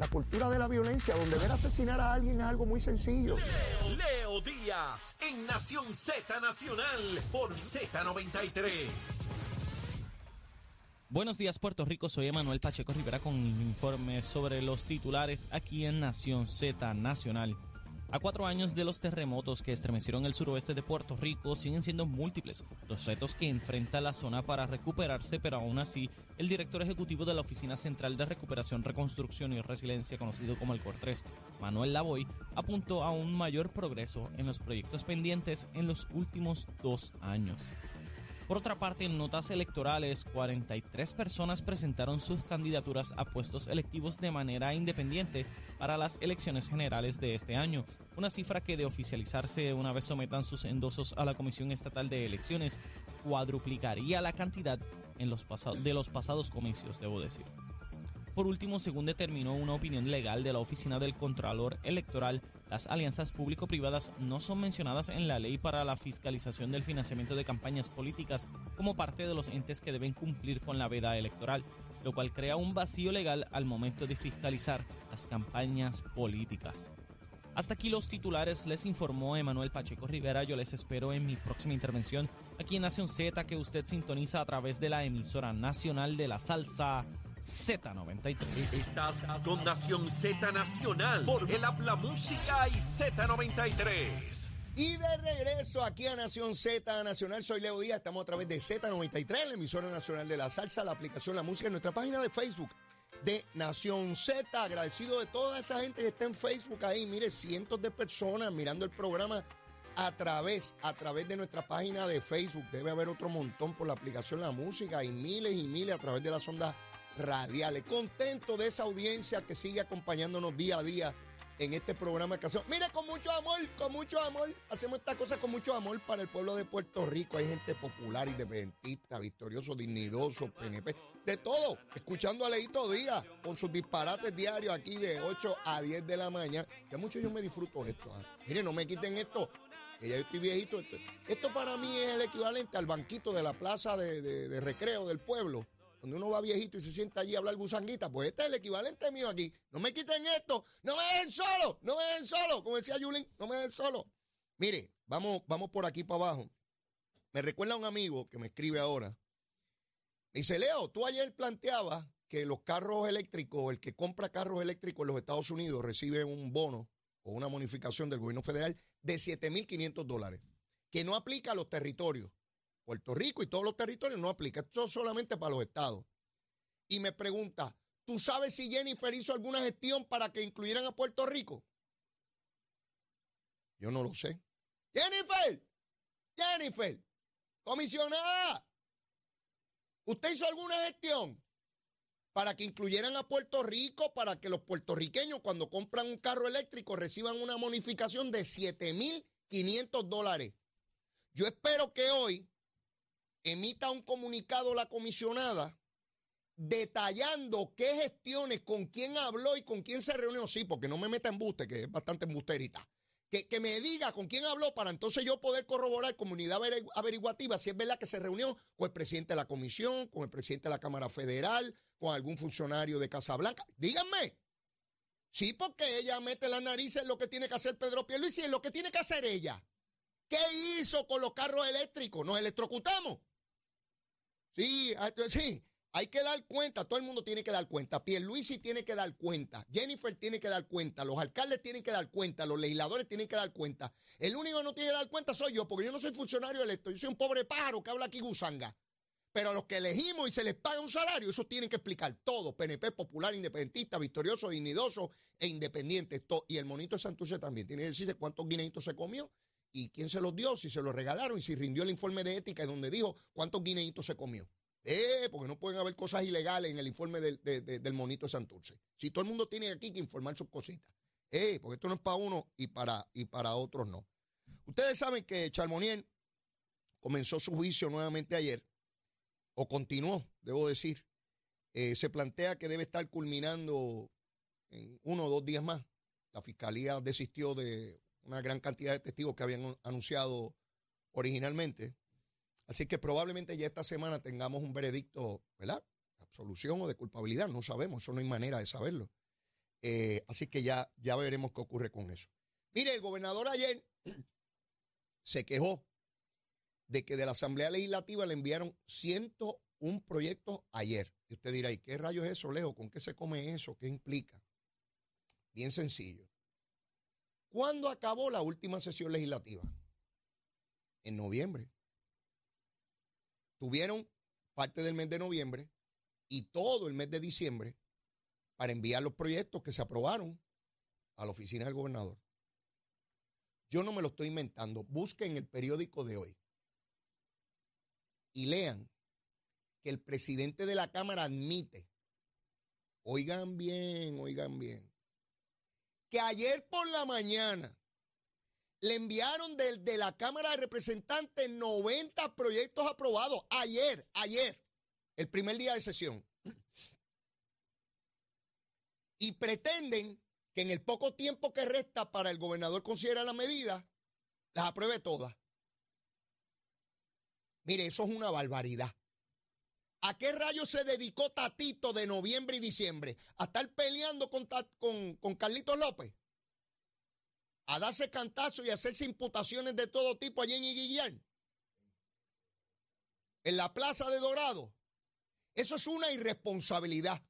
la cultura de la violencia, donde ver asesinar a alguien es algo muy sencillo. Leo, Leo Díaz en Nación Z Nacional por Z93. Buenos días Puerto Rico, soy Emanuel Pacheco Rivera con un informe sobre los titulares aquí en Nación Z Nacional. A cuatro años de los terremotos que estremecieron el suroeste de Puerto Rico, siguen siendo múltiples los retos que enfrenta la zona para recuperarse, pero aún así, el director ejecutivo de la Oficina Central de Recuperación, Reconstrucción y Resiliencia, conocido como el COR3, Manuel Lavoy, apuntó a un mayor progreso en los proyectos pendientes en los últimos dos años. Por otra parte, en notas electorales, 43 personas presentaron sus candidaturas a puestos electivos de manera independiente para las elecciones generales de este año, una cifra que de oficializarse una vez sometan sus endosos a la Comisión Estatal de Elecciones cuadruplicaría la cantidad en los de los pasados comicios, debo decir. Por último, según determinó una opinión legal de la Oficina del Contralor Electoral, las alianzas público-privadas no son mencionadas en la ley para la fiscalización del financiamiento de campañas políticas como parte de los entes que deben cumplir con la veda electoral, lo cual crea un vacío legal al momento de fiscalizar las campañas políticas. Hasta aquí los titulares, les informó Emanuel Pacheco Rivera. Yo les espero en mi próxima intervención aquí en Nación Z, que usted sintoniza a través de la emisora nacional de la salsa Z93. Estás con Nación Z Nacional por el Habla Música y Z93. Y de regreso aquí a Nación Z Nacional, soy Leo Díaz, estamos a través de Z93, la emisora nacional de la salsa, la aplicación La Música en nuestra página de Facebook de Nación Z. Agradecido de toda esa gente que está en Facebook ahí, mire, cientos de personas mirando el programa a través, a través de nuestra página de Facebook. Debe haber otro montón por la aplicación La Música y miles y miles a través de las ondas radiales. Contento de esa audiencia que sigue acompañándonos día a día en este programa de canción. Mire, con mucho amor, con mucho amor. Hacemos esta cosa con mucho amor para el pueblo de Puerto Rico. Hay gente popular, independentista, victorioso, dignidoso, PNP, de todo. Escuchando a Leito Díaz con sus disparates diarios aquí de 8 a 10 de la mañana. Que mucho yo me disfruto esto. ¿ah? Mire, no me quiten esto. Que ya estoy viejito. Esto, para mí es el equivalente al banquito de la plaza de recreo del pueblo cuando uno va viejito y se sienta allí a hablar gusanguita, pues este es el equivalente mío aquí. No me quiten esto, no me dejen solo, no me dejen solo, como decía Yulín, no me dejen solo. Mire, vamos, vamos por aquí para abajo. Me recuerda un amigo que me escribe ahora. dice, Leo, tú ayer planteabas que los carros eléctricos, el que compra carros eléctricos en los Estados Unidos recibe un bono o una bonificación del gobierno federal de 7.500 dólares, que no aplica a los territorios. Puerto Rico y todos los territorios no aplica. Esto es solamente para los estados. Y me pregunta, ¿tú sabes si Jennifer hizo alguna gestión para que incluyeran a Puerto Rico? Yo no lo sé. Jennifer, Jennifer, comisionada, ¿usted hizo alguna gestión para que incluyeran a Puerto Rico, para que los puertorriqueños cuando compran un carro eléctrico reciban una bonificación de 7.500 dólares? Yo espero que hoy emita un comunicado la comisionada detallando qué gestiones, con quién habló y con quién se reunió. Sí, porque no me meta embuste, que es bastante embusterita. Que, que, me diga con quién habló para entonces yo poder corroborar comunidad averiguativa si es verdad que se reunió con el presidente de la comisión, con el presidente de la Cámara Federal, con algún funcionario de Casa Blanca. Díganme. Sí, porque ella mete la nariz en lo que tiene que hacer Pedro Pierluisi, en lo que tiene que hacer ella. ¿Qué hizo con los carros eléctricos? ¿Nos electrocutamos? Sí, ah, sí, hay que dar cuenta, todo el mundo tiene que dar cuenta. Pierluisi tiene que dar cuenta, Jennifer tiene que dar cuenta, los alcaldes tienen que dar cuenta, los legisladores tienen que dar cuenta. El único que no tiene que dar cuenta soy yo, porque yo no soy funcionario electo, yo soy un pobre pájaro que habla aquí gusanga. Pero a los que elegimos y se les paga un salario, eso tienen que explicar todo. PNP, popular, independentista, victorioso, dignidoso e independiente. Y el monito de Santurce también tiene que decirse cuántos guineitos se comió y quién se los dio, si se los regalaron y si rindió el informe de ética donde dijo cuántos guineitos se comió. Eh, porque no pueden haber cosas ilegales en el informe del, del monito de Santurce. Si todo el mundo tiene aquí que informar sus cositas. Eh, porque esto no es para uno y para, y para otros no. Ustedes saben que Charmonier comenzó su juicio nuevamente ayer, o continuó, debo decir. Eh, se plantea que debe estar culminando en uno o dos días más. La fiscalía desistió de una gran cantidad de testigos que habían anunciado originalmente. Así que probablemente ya esta semana tengamos un veredicto, ¿verdad? Absolución o de culpabilidad, no sabemos, eso no hay manera de saberlo. Eh, así que ya, ya veremos qué ocurre con eso. Mire, el gobernador ayer se quejó de que de la Asamblea Legislativa le enviaron 101 proyectos ayer. Y usted dirá, ¿y qué rayos es eso, Leo? ¿Con qué se come eso? ¿Qué implica? Bien sencillo. ¿Cuándo acabó la última sesión legislativa? En noviembre. Tuvieron parte del mes de noviembre y todo el mes de diciembre para enviar los proyectos que se aprobaron a la oficina del gobernador. Yo no me lo estoy inventando. Busquen el periódico de hoy y lean que el presidente de la Cámara admite, oigan bien, oigan bien, que ayer por la mañana le enviaron desde la Cámara de Representantes 90 proyectos aprobados. Ayer, ayer, el primer día de sesión. Y pretenden que en el poco tiempo que resta para el gobernador considerar la medida, las apruebe todas. Mire, eso es una barbaridad. ¿A qué rayo se dedicó Tatito de noviembre y diciembre? ¿A estar peleando con, con, Carlitos López? ¿A darse cantazo y hacerse imputaciones de todo tipo allí en Iguillán? En la plaza de Dorado. Eso es una irresponsabilidad.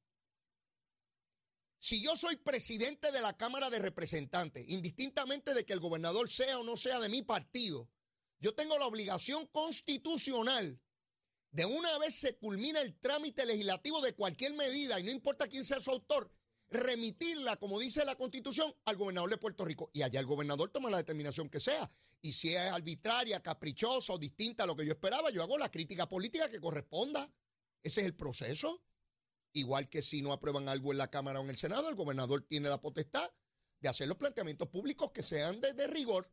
Si yo soy presidente de la Cámara de Representantes, indistintamente de que el gobernador sea o no sea de mi partido, yo tengo la obligación constitucional de una vez se culmina el trámite legislativo de cualquier medida, y no importa quién sea su autor, remitirla, como dice la Constitución, al gobernador de Puerto Rico. Y allá el gobernador toma la determinación que sea. Y si es arbitraria, caprichosa o distinta a lo que yo esperaba, yo hago la crítica política que corresponda. Ese es el proceso. Igual que si no aprueban algo en la Cámara o en el Senado, el gobernador tiene la potestad de hacer los planteamientos públicos que sean de rigor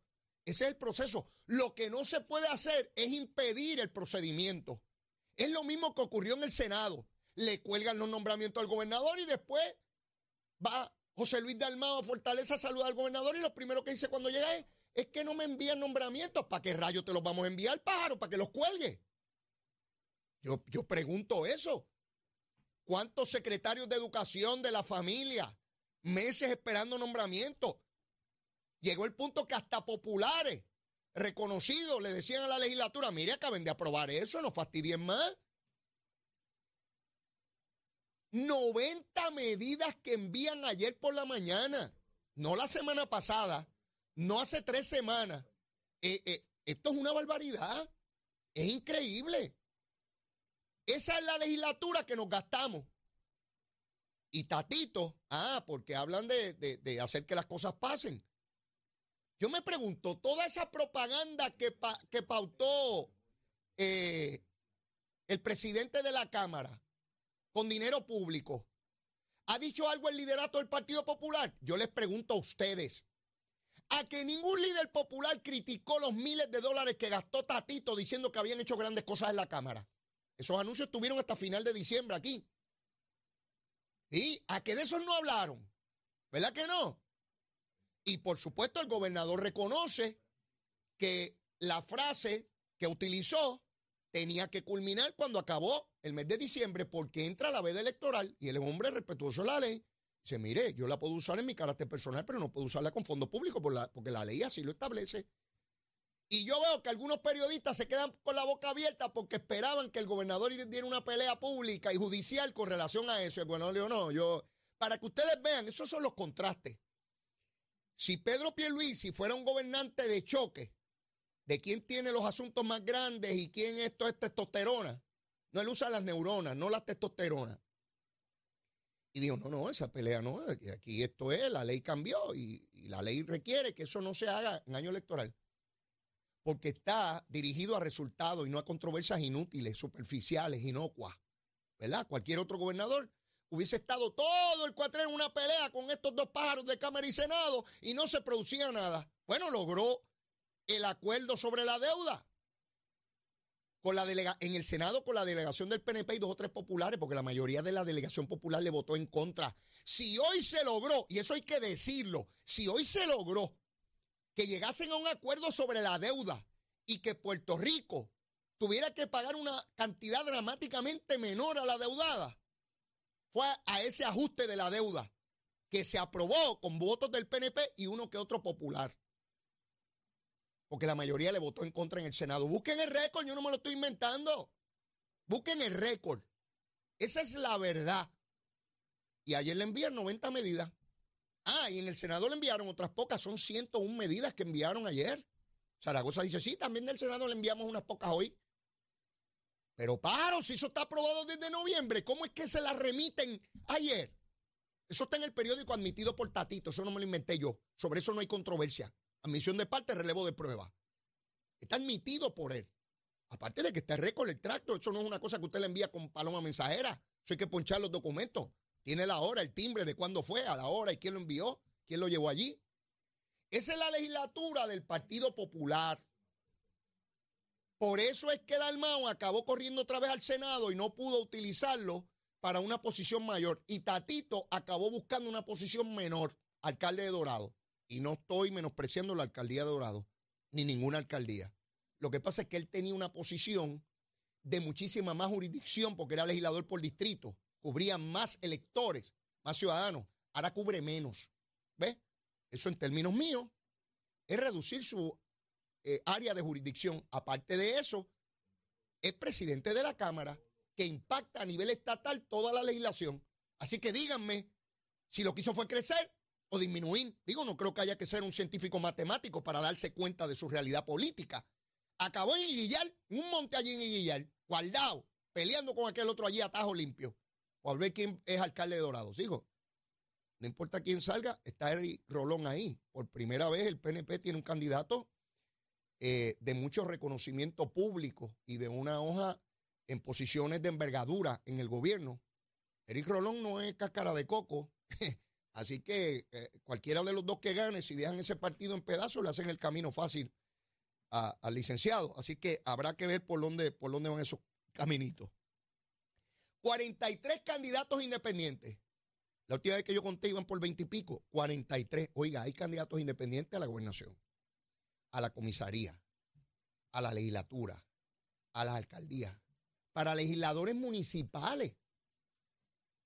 ese es el proceso. Lo que no se puede hacer es impedir el procedimiento. Es lo mismo que ocurrió en el Senado. Le cuelgan los nombramientos al gobernador y después va José Luis Dalmao a Fortaleza a saludar al gobernador y lo primero que dice cuando llega es, es que no me envían nombramientos. ¿Para qué rayos te los vamos a enviar, pájaro? ¿Para que los cuelgue? Yo, yo pregunto eso. ¿Cuántos secretarios de educación de la familia meses esperando nombramientos? Llegó el punto que hasta populares reconocidos le decían a la legislatura, mire, acaben de aprobar eso, no fastidien más. 90 medidas que envían ayer por la mañana, no la semana pasada, no hace tres semanas. Eh, eh, esto es una barbaridad, es increíble. Esa es la legislatura que nos gastamos. Y Tatito, ah, porque hablan de, de hacer que las cosas pasen. Yo me pregunto, toda esa propaganda que, pautó eh, el presidente de la Cámara con dinero público, ¿ha dicho algo el liderato del Partido Popular? Yo les pregunto a ustedes, a que ningún líder popular criticó los miles de dólares que gastó Tatito diciendo que habían hecho grandes cosas en la Cámara. Esos anuncios estuvieron hasta final de diciembre aquí. ¿Y a que de esos no hablaron? ¿Verdad que no? Y por supuesto el gobernador reconoce que la frase que utilizó tenía que culminar cuando acabó el mes de diciembre porque entra la veda electoral y el hombre respetuoso de la ley dice, mire, yo la puedo usar en mi carácter personal, pero no puedo usarla con fondos públicos porque la ley así lo establece. Y yo veo que algunos periodistas se quedan con la boca abierta porque esperaban que el gobernador diera una pelea pública y judicial con relación a eso. El gobernador dijo, no, yo, para que ustedes vean, esos son los contrastes. Si Pedro Pierluisi fuera un gobernante de choque, de quién tiene los asuntos más grandes y quién esto es testosterona, no, él usa las neuronas, no la testosterona. Y dijo, no, no, esa pelea no, aquí esto es, la ley cambió y, la ley requiere que eso no se haga en año electoral. Porque está dirigido a resultados y no a controversias inútiles, superficiales, inocuas. ¿Verdad? Cualquier otro gobernador Hubiese estado todo el cuatrenio en una pelea con estos dos pájaros de Cámara y Senado y no se producía nada. Bueno, logró el acuerdo sobre la deuda. Con la delega en el Senado con la delegación del PNP y dos o tres populares, porque la mayoría de la delegación popular le votó en contra. Si hoy se logró, y eso hay que decirlo, si hoy se logró que llegasen a un acuerdo sobre la deuda y que Puerto Rico tuviera que pagar una cantidad dramáticamente menor a la deudada, fue a ese ajuste de la deuda. que se aprobó con votos del PNP y uno que otro popular. Porque la mayoría le votó en contra en el Senado. Busquen el récord, yo no me lo estoy inventando. Busquen el récord. Esa es la verdad. Y ayer le envían 90 medidas. Ah, y en el Senado le enviaron otras pocas, son 101 medidas que enviaron ayer. Zaragoza dice, sí, también del Senado le enviamos unas pocas hoy. Pero paro, si eso está aprobado desde noviembre, ¿cómo es que se la remiten ayer? Eso está en el periódico admitido por Tatito, eso no me lo inventé yo. Sobre eso no hay controversia. Admisión de parte, relevo de prueba. Está admitido por él. Aparte de que está récord el tracto, eso no es una cosa que usted le envía con paloma mensajera. Eso hay que ponchar los documentos. Tiene la hora, el timbre de cuándo fue, a la hora y quién lo envió, quién lo llevó allí. Esa es la legislatura del Partido Popular. Por eso es que Dalmau acabó corriendo otra vez al Senado y no pudo utilizarlo para una posición mayor. Y Tatito acabó buscando una posición menor, alcalde de Dorado. Y no estoy menospreciando la alcaldía de Dorado, ni ninguna alcaldía. Lo que pasa es que él tenía una posición de muchísima más jurisdicción porque era legislador por distrito, cubría más electores, más ciudadanos. Ahora cubre menos. ¿Ves? Eso en términos míos es reducir su eh, área de jurisdicción. Aparte de eso, es presidente de la Cámara que impacta a nivel estatal toda la legislación. Así que díganme si lo que hizo fue crecer o disminuir. Digo, no creo que haya que ser un científico matemático para darse cuenta de su realidad política. Acabó en Iguillar, un monte allí en Iguillar, guardado, peleando con aquel otro allí a tajo limpio. Por ver quién es alcalde de Dorado. Sigo. No importa quién salga, está Eric Rolón ahí. Por primera vez el PNP tiene un candidato eh, de mucho reconocimiento público y de una hoja en posiciones de envergadura en el gobierno. Eric Rolón no es cáscara de coco, así que eh, cualquiera de los dos que gane, si dejan ese partido en pedazos, le hacen el camino fácil al licenciado. Así que habrá que ver por dónde, por dónde van esos caminitos. 43 candidatos independientes. La última vez que yo conté iban por 20 y pico, 43. Oiga, hay candidatos independientes a la gobernación a la comisaría, a la legislatura, a las alcaldías, para legisladores municipales.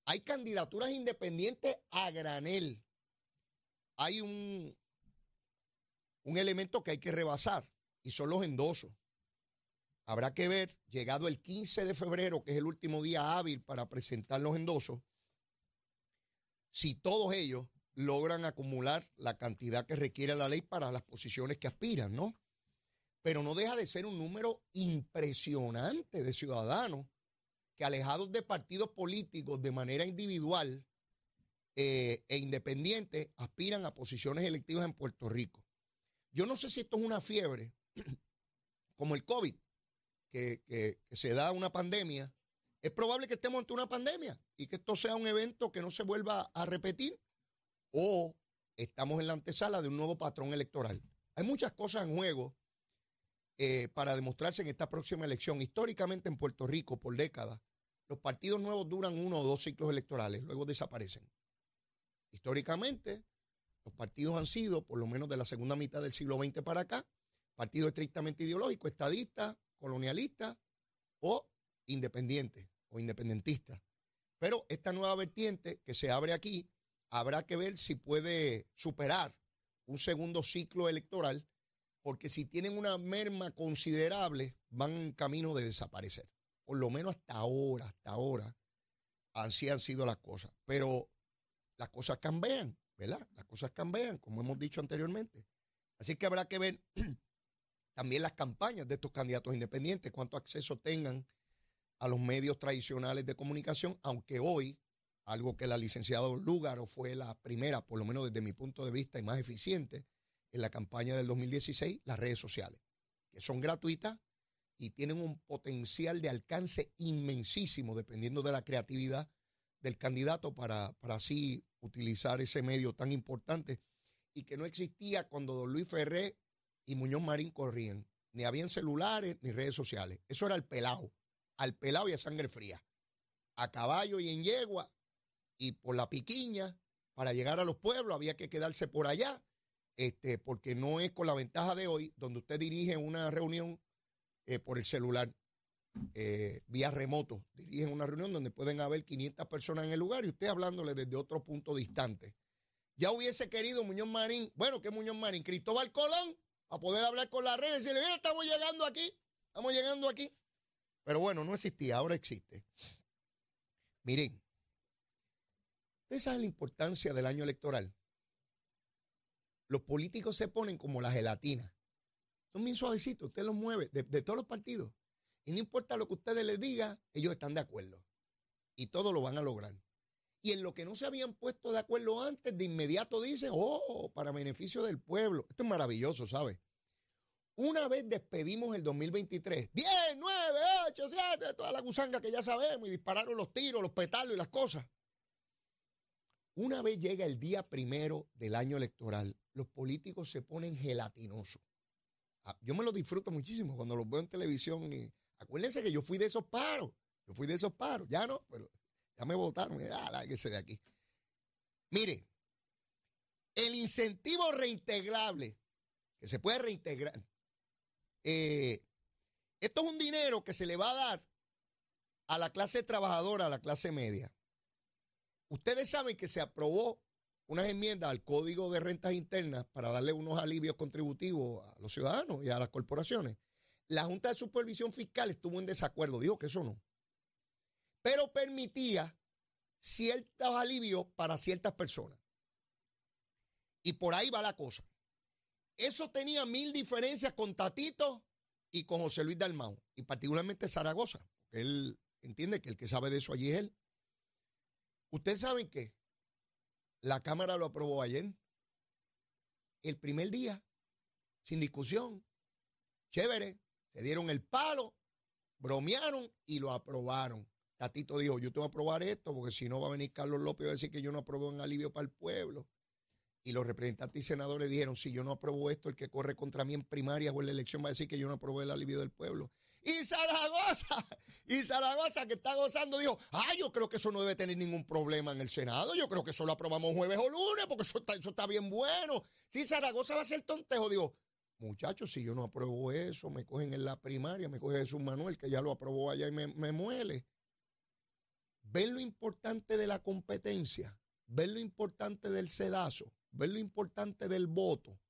Hay candidaturas independientes a granel. Hay un, un elemento que hay que rebasar y son los endosos. Habrá que ver, llegado el 15 de febrero, que es el último día hábil para presentar los endosos, si todos ellos logran acumular la cantidad que requiere la ley para las posiciones que aspiran, ¿no? Pero no deja de ser un número impresionante de ciudadanos que alejados de partidos políticos de manera individual eh, e independiente aspiran a posiciones electivas en Puerto Rico. Yo no sé si esto es una fiebre, como el COVID, que, que se da una pandemia. Es probable que estemos ante una pandemia y que esto sea un evento que no se vuelva a repetir o estamos en la antesala de un nuevo patrón electoral. Hay muchas cosas en juego eh, para demostrarse en esta próxima elección. Históricamente en Puerto Rico, por décadas, los partidos nuevos duran uno o dos ciclos electorales, luego desaparecen. Históricamente, los partidos han sido, por lo menos de la segunda mitad del siglo XX para acá, partidos estrictamente ideológicos, estadistas, colonialistas o independientes o independentistas. Pero esta nueva vertiente que se abre aquí habrá que ver si puede superar un segundo ciclo electoral, porque si tienen una merma considerable, van en camino de desaparecer. Por lo menos hasta ahora, hasta ahora, así han sido las cosas. Pero las cosas cambian, ¿verdad? Las cosas cambian, como hemos dicho anteriormente. Así que habrá que ver también las campañas de estos candidatos independientes, cuánto acceso tengan a los medios tradicionales de comunicación, aunque hoy algo que la licenciada Lúgaro fue la primera, por lo menos desde mi punto de vista, y más eficiente en la campaña del 2016, las redes sociales, que son gratuitas y tienen un potencial de alcance inmensísimo, dependiendo de la creatividad del candidato para, para así utilizar ese medio tan importante y que no existía cuando don Luis Ferré y Muñoz Marín corrían. Ni habían celulares ni redes sociales. Eso era al pelado, al pelado y a sangre fría. A caballo y en yegua y por la piquiña, para llegar a los pueblos había que quedarse por allá, este, porque no es con la ventaja de hoy, donde usted dirige una reunión eh, por el celular, eh, vía remoto, dirige una reunión donde pueden haber 500 personas en el lugar y usted hablándole desde otro punto distante. Ya hubiese querido Muñoz Marín, bueno, ¿qué Muñoz Marín? Cristóbal Colón, a poder hablar con la red y decirle, mira, estamos llegando aquí, estamos llegando aquí. Pero bueno, no existía, ahora existe. Miren, ¿ustedes saben la importancia del año electoral? Los políticos se ponen como la gelatina. Son bien suavecitos, usted los mueve de, todos los partidos. Y no importa lo que ustedes les digan, ellos están de acuerdo. Y todo lo van a lograr. Y en lo que no se habían puesto de acuerdo antes, de inmediato dicen, oh, para beneficio del pueblo. Esto es maravilloso, ¿sabes? Una vez despedimos el 2023, 10, 9, 8, 7, toda la gusanga que ya sabemos, y dispararon los tiros, los petalos y las cosas. Una vez llega el día primero del año electoral, los políticos se ponen gelatinosos. Ah, yo me lo disfruto muchísimo cuando los veo en televisión. Acuérdense que yo fui de esos paros. Yo fui de esos paros. Ya no, pero ya me votaron. Ah, de aquí. Mire, el incentivo reintegrable, que se puede reintegrar, eh, esto es un dinero que se le va a dar a la clase trabajadora, a la clase media. Ustedes saben que se aprobó unas enmiendas al Código de Rentas Internas para darle unos alivios contributivos a los ciudadanos y a las corporaciones. La Junta de Supervisión Fiscal estuvo en desacuerdo, dijo que eso no. Pero permitía ciertos alivios para ciertas personas. Y por ahí va la cosa. Eso tenía mil diferencias con Tatito y con José Luis Dalmau, y particularmente Zaragoza. Él entiende que el que sabe de eso allí es él. Ustedes saben que la Cámara lo aprobó ayer. El primer día, sin discusión. Chévere. Se dieron el palo, bromearon y lo aprobaron. Tatito dijo, yo tengo que aprobar esto porque si no va a venir Carlos López a decir que yo no aprobé un alivio para el pueblo. Y los representantes y senadores dijeron, si yo no apruebo esto, el que corre contra mí en primaria o en la elección va a decir que yo no aprobé el alivio del pueblo. Y Zaragoza, y Zaragoza que está gozando, dijo, ah, yo creo que eso no debe tener ningún problema en el Senado, yo creo que eso lo aprobamos jueves o lunes, porque eso está, bien bueno. Si Zaragoza va a ser tontejo, dijo, muchachos, si yo no apruebo eso, me cogen en la primaria, me coge Jesús Manuel, que ya lo aprobó allá y me, me muele. ¿Ven lo importante de la competencia? ¿Ven lo importante del sedazo? ver lo importante del voto,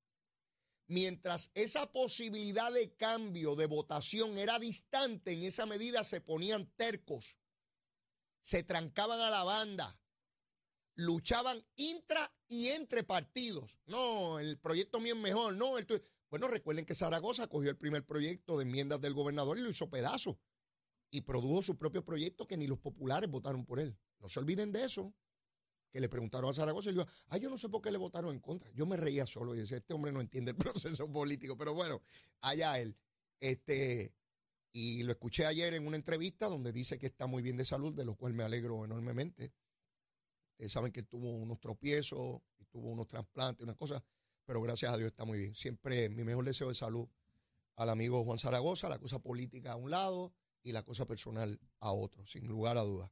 mientras esa posibilidad de cambio de votación era distante, en esa medida se ponían tercos, se trancaban a la banda, luchaban intra y entre partidos. No, el proyecto mío es mejor, no, el Bueno, recuerden que Zaragoza cogió el primer proyecto de enmiendas del gobernador y lo hizo pedazo. Y produjo su propio proyecto que ni los populares votaron por él. No se olviden de eso que le preguntaron a Zaragoza y dijo, ay, yo no sé por qué le votaron en contra. Yo me reía solo y decía, este hombre no entiende el proceso político, pero bueno, allá él. Este, y lo escuché ayer en una entrevista donde dice que está muy bien de salud, de lo cual me alegro enormemente. Saben que tuvo unos tropiezos y tuvo unos trasplantes, unas cosas, pero gracias a Dios está muy bien. Siempre mi mejor deseo de salud al amigo Juan Zaragoza, la cosa política a un lado y la cosa personal a otro, sin lugar a dudas.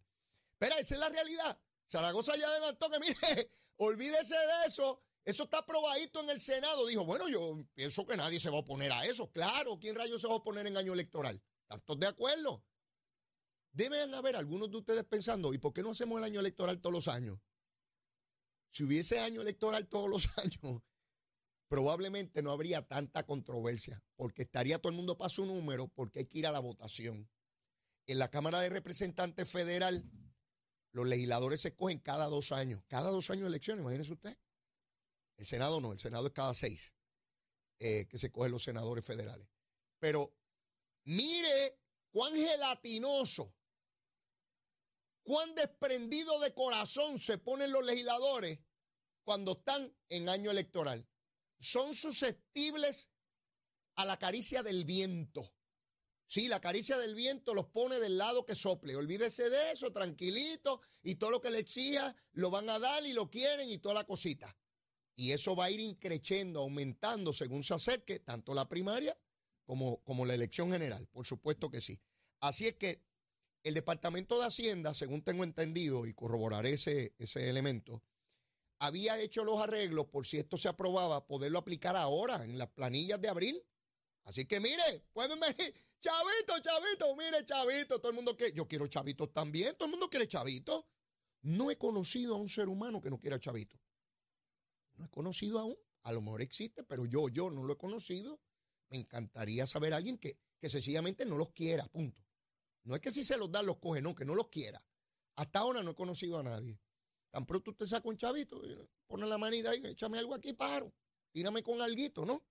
Pero esa es la realidad. Zaragoza ya adelantó que, mire, olvídese de eso. Eso está aprobadito en el Senado. Dijo, bueno, yo pienso que nadie se va a oponer a eso. Claro, ¿quién rayos se va a oponer en año electoral? ¿Están de acuerdo? Deben haber algunos de ustedes pensando, ¿y por qué no hacemos el año electoral todos los años? Si hubiese año electoral todos los años, probablemente no habría tanta controversia, porque estaría todo el mundo para su número, porque hay que ir a la votación. En la Cámara de Representantes Federal los legisladores se escogen cada dos años. Cada dos años elecciones, imagínese usted. El Senado no, el Senado es cada seis eh, que se escogen los senadores federales. Pero mire cuán gelatinoso, cuán desprendido de corazón se ponen los legisladores cuando están en año electoral. Son susceptibles a la caricia del viento. Sí, la caricia del viento los pone del lado que sople. Olvídese de eso, tranquilito, y todo lo que le exija lo van a dar y lo quieren y toda la cosita. Y eso va a ir increciendo, aumentando según se acerque tanto la primaria como, como la elección general. Por supuesto que sí. Así es que el Departamento de Hacienda, según tengo entendido y corroboraré ese, ese elemento, había hecho los arreglos por si esto se aprobaba, poderlo aplicar ahora en las planillas de abril. Así que mire, pueden venir Chavito, chavito, mire, chavito, todo el mundo quiere. Yo quiero chavitos también, todo el mundo quiere chavito. No he conocido a un ser humano que no quiera chavito. No he conocido aún. A lo mejor existe, pero yo, yo no lo he conocido. Me encantaría saber a alguien que, que sencillamente no los quiera, punto. No es que si se los da, los coge, no, que no los quiera. Hasta ahora no he conocido a nadie. Tan pronto usted saca un chavito, pone la manita ahí, échame algo aquí, paro. Tírame con alguito, ¿no?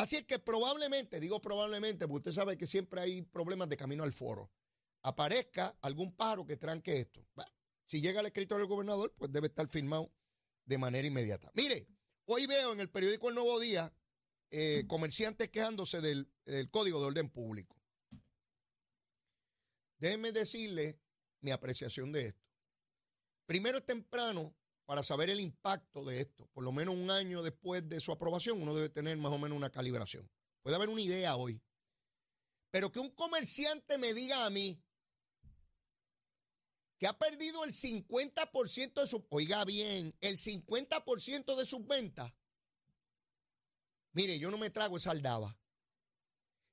Así es que probablemente, digo probablemente, porque usted sabe que siempre hay problemas de camino al foro, aparezca algún pájaro que tranque esto. Si llega el escritorio del gobernador, pues debe estar firmado de manera inmediata. Mire, hoy veo en el periódico El Nuevo Día eh, comerciantes quejándose del, del Código de Orden Público. Déjenme decirle mi apreciación de esto. Primero es temprano para saber el impacto de esto. Por lo menos un año después de su aprobación, uno debe tener más o menos una calibración. Puede haber una idea hoy. Pero que un comerciante me diga a mí que ha perdido el 50% de su, oiga bien, el 50% de sus ventas. Mire, yo no me trago esa aldaba.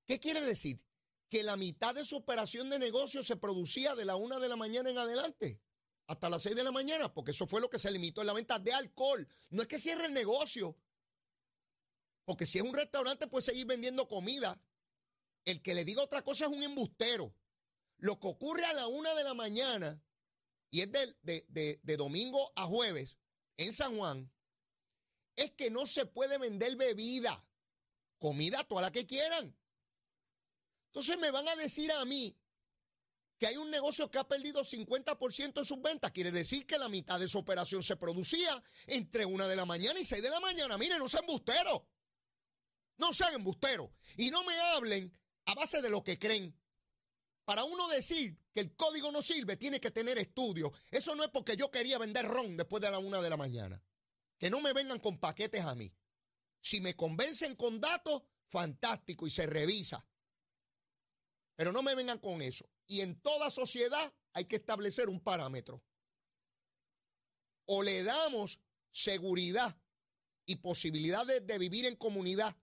¿Qué quiere decir? Que la mitad de su operación de negocio se producía de la una de la mañana en adelante hasta las 6 de la mañana, porque eso fue lo que se limitó en la venta de alcohol. No es que cierre el negocio, porque si es un restaurante puede seguir vendiendo comida. El que le diga otra cosa es un embustero. Lo que ocurre a la una de la mañana, y es de, de domingo a jueves en San Juan, es que no se puede vender bebida, comida, toda la que quieran. Entonces me van a decir a mí que hay un negocio que ha perdido 50% de sus ventas, quiere decir que la mitad de su operación se producía entre una de la mañana y seis de la mañana. Miren, no sean embusteros. No sean embusteros. Y no me hablen a base de lo que creen. Para uno decir que el código no sirve, tiene que tener estudio. Eso no es porque yo quería vender ron después de la una de la mañana. Que no me vengan con paquetes a mí. Si me convencen con datos, fantástico y se revisa. Pero no me vengan con eso. Y en toda sociedad hay que establecer un parámetro. O le damos seguridad y posibilidades de vivir en comunidad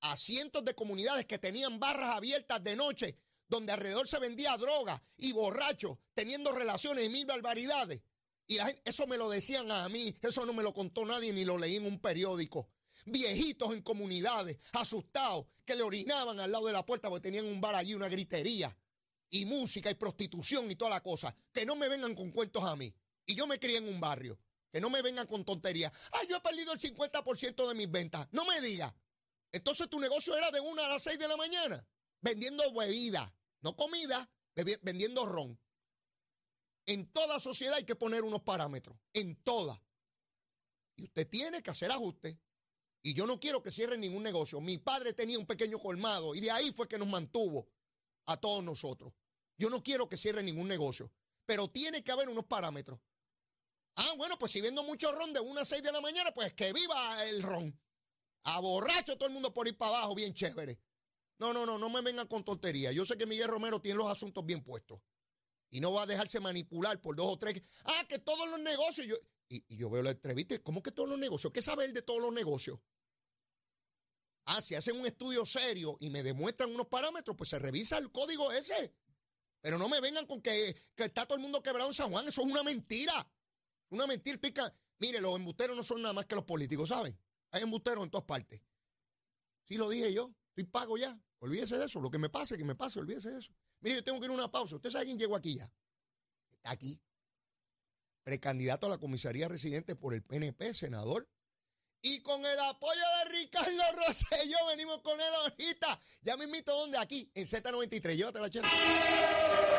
a cientos de comunidades que tenían barras abiertas de noche, donde alrededor se vendía droga y borrachos teniendo relaciones y mil barbaridades. Y eso me lo decían a mí, eso no me lo contó nadie ni lo leí en un periódico. Viejitos en comunidades, asustados, que le orinaban al lado de la puerta porque tenían un bar allí, una gritería y música y prostitución y toda la cosa. Que no me vengan con cuentos a mí. Y yo me crié en un barrio. Que no me vengan con tonterías. Ah, yo he perdido el 50% de mis ventas. No me digas. Entonces tu negocio era de una a las 6 de la mañana. Vendiendo bebida, no comida, vendiendo ron. En toda sociedad hay que poner unos parámetros. En toda. Y usted tiene que hacer ajustes. Y yo no quiero que cierren ningún negocio. Mi padre tenía un pequeño colmado y de ahí fue que nos mantuvo a todos nosotros. Yo no quiero que cierre ningún negocio, pero tiene que haber unos parámetros. Ah, bueno, pues si vendo mucho ron de una a 6 de la mañana, pues que viva el ron. A borracho todo el mundo por ir para abajo, bien chévere. No, no, no, no me vengan con tonterías. Yo sé que Miguel Romero tiene los asuntos bien puestos. Y no va a dejarse manipular por dos o tres. Ah, que todos los negocios. Yo, y, y yo veo la entrevista. ¿Cómo que todos los negocios? ¿Qué sabe él de todos los negocios? Ah, si hacen un estudio serio y me demuestran unos parámetros, pues se revisa el código ese. Pero no me vengan con que, está todo el mundo quebrado en San Juan. Eso es una mentira. Una mentira. Pica. Mire, los embusteros no son nada más que los políticos, ¿saben? Hay embusteros en todas partes. Sí lo dije yo. Estoy pago ya. Olvídese de eso. Lo que me pase, que me pase. Olvídese de eso. Mire, yo tengo que ir a una pausa. ¿Usted sabe quién llegó aquí ya? Está aquí. Precandidato a la comisaría residente por el PNP, senador y con el apoyo de Ricardo Rosselló venimos con él ahorita. Ya me invito donde aquí, en Z93. Llévate la chela.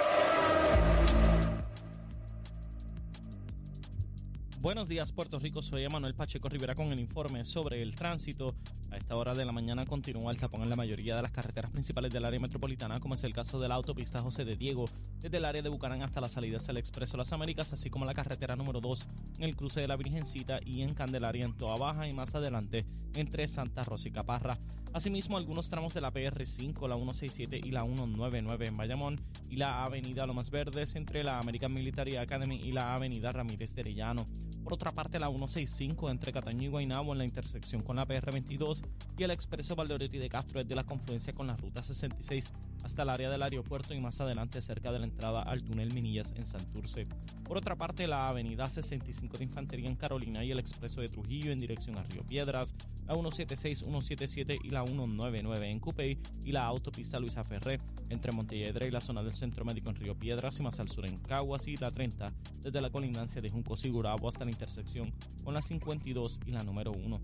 Buenos días, Puerto Rico. Soy Emanuel Pacheco Rivera con el informe sobre el tránsito. A esta hora de la mañana continúa el tapón en la mayoría de las carreteras principales del área metropolitana, como es el caso de la autopista José de Diego, desde el área de Bucarán hasta la salida hacia el Expreso Las Américas, así como la carretera número 2 en el cruce de la Virgencita y en Candelaria en Toa Baja y más adelante entre Santa Rosa y Caparra. Asimismo, algunos tramos de la PR5, la 167 y la 199 en Bayamón y la avenida Lomas Verdes entre la American Military Academy y la avenida Ramírez de. Por otra parte, la 165 entre Cataño y Guaynabo en la intersección con la PR22 y el expreso Valdeoriotti de Castro es de la confluencia con la ruta 66 hasta el área del aeropuerto y más adelante cerca de la entrada al túnel Minillas en Santurce. Por otra parte, la avenida 65 de Infantería en Carolina y el expreso de Trujillo en dirección a Río Piedras, la 176, 177 y la 199 en Cupey y la autopista Luisa Ferré entre Montelledra y la zona del Centro Médico en Río Piedras y más al sur en Caguas y la 30 desde la colindancia de Junco Sigurabo hasta la intersección con la 52 y la número 1.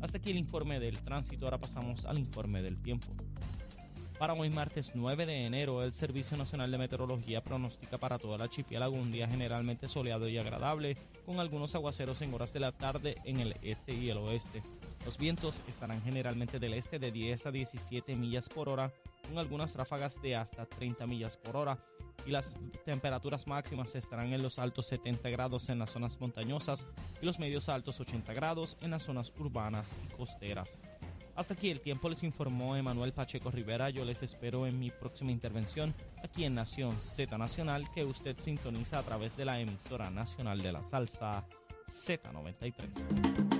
Hasta aquí el informe del tránsito, ahora pasamos al informe del tiempo. Para hoy martes 9 de enero, el Servicio Nacional de Meteorología pronostica para toda la archipiélago un día generalmente soleado y agradable, con algunos aguaceros en horas de la tarde en el este y el oeste. Los vientos estarán generalmente del este de 10 a 17 millas por hora, con algunas ráfagas de hasta 30 millas por hora, y las temperaturas máximas estarán en los altos 70 grados en las zonas montañosas y los medios altos 80 grados en las zonas urbanas y costeras. Hasta aquí el tiempo les informó Emanuel Pacheco Rivera. Yo les espero en mi próxima intervención aquí en Nación Z Nacional que usted sintoniza a través de la emisora nacional de la salsa Z93.